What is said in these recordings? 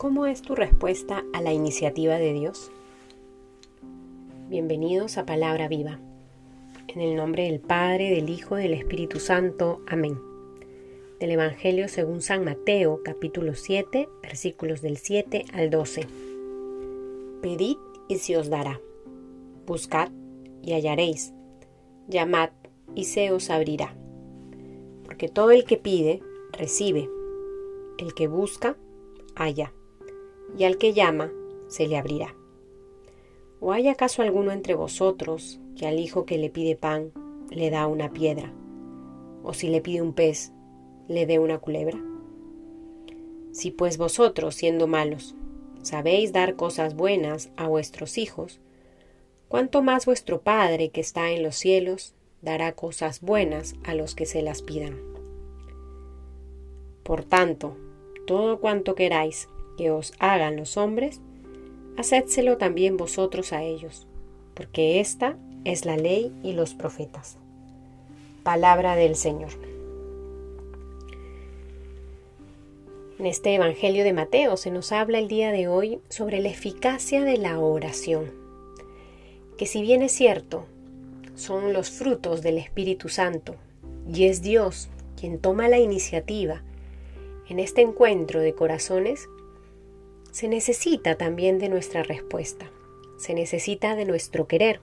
¿Cómo es tu respuesta a la iniciativa de Dios? Bienvenidos a Palabra Viva. En el nombre del Padre, del Hijo, y del Espíritu Santo. Amén. Del Evangelio según San Mateo, capítulo 7, versículos del 7 al 12. Pedid y se os dará. Buscad y hallaréis. Llamad y se os abrirá. Porque todo el que pide, recibe. El que busca, halla y al que llama se le abrirá. ¿O hay acaso alguno entre vosotros que al hijo que le pide pan le da una piedra? ¿O si le pide un pez, le dé una culebra? Si pues vosotros, siendo malos, sabéis dar cosas buenas a vuestros hijos, ¿cuánto más vuestro Padre que está en los cielos dará cosas buenas a los que se las pidan? Por tanto, todo cuanto queráis que os hagan los hombres, hacedselo también vosotros a ellos, porque esta es la ley y los profetas. Palabra del Señor. En este Evangelio de Mateo se nos habla el día de hoy sobre la eficacia de la oración, que si bien es cierto, son los frutos del Espíritu Santo, y es Dios quien toma la iniciativa en este encuentro de corazones, se necesita también de nuestra respuesta, se necesita de nuestro querer,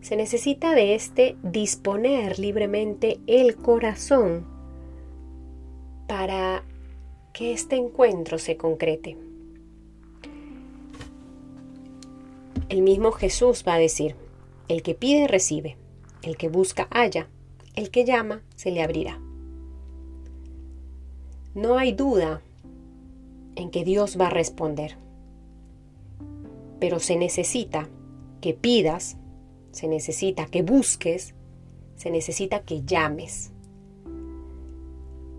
se necesita de este disponer libremente el corazón para que este encuentro se concrete. El mismo Jesús va a decir, el que pide recibe, el que busca halla, el que llama se le abrirá. No hay duda en que Dios va a responder. Pero se necesita que pidas, se necesita que busques, se necesita que llames.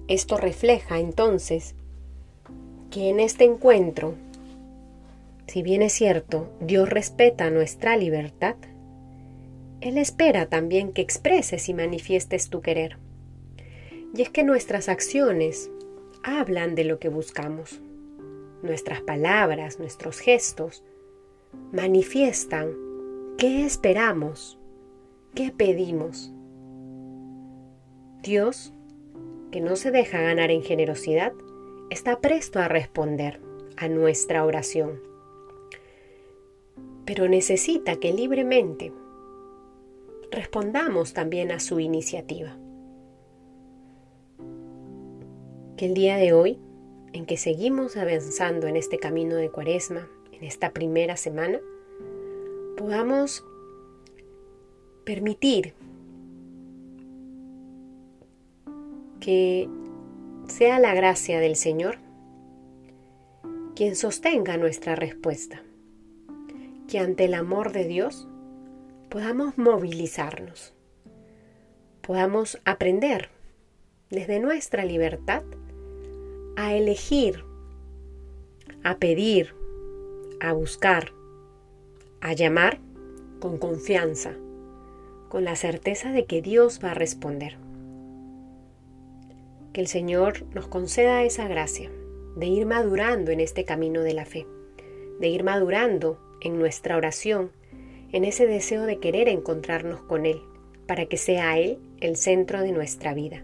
Esto refleja entonces que en este encuentro, si bien es cierto, Dios respeta nuestra libertad, Él espera también que expreses y manifiestes tu querer. Y es que nuestras acciones hablan de lo que buscamos nuestras palabras, nuestros gestos, manifiestan qué esperamos, qué pedimos. Dios, que no se deja ganar en generosidad, está presto a responder a nuestra oración, pero necesita que libremente respondamos también a su iniciativa. Que el día de hoy en que seguimos avanzando en este camino de cuaresma, en esta primera semana, podamos permitir que sea la gracia del Señor quien sostenga nuestra respuesta, que ante el amor de Dios podamos movilizarnos, podamos aprender desde nuestra libertad a elegir, a pedir, a buscar, a llamar con confianza, con la certeza de que Dios va a responder. Que el Señor nos conceda esa gracia de ir madurando en este camino de la fe, de ir madurando en nuestra oración, en ese deseo de querer encontrarnos con Él, para que sea Él el centro de nuestra vida.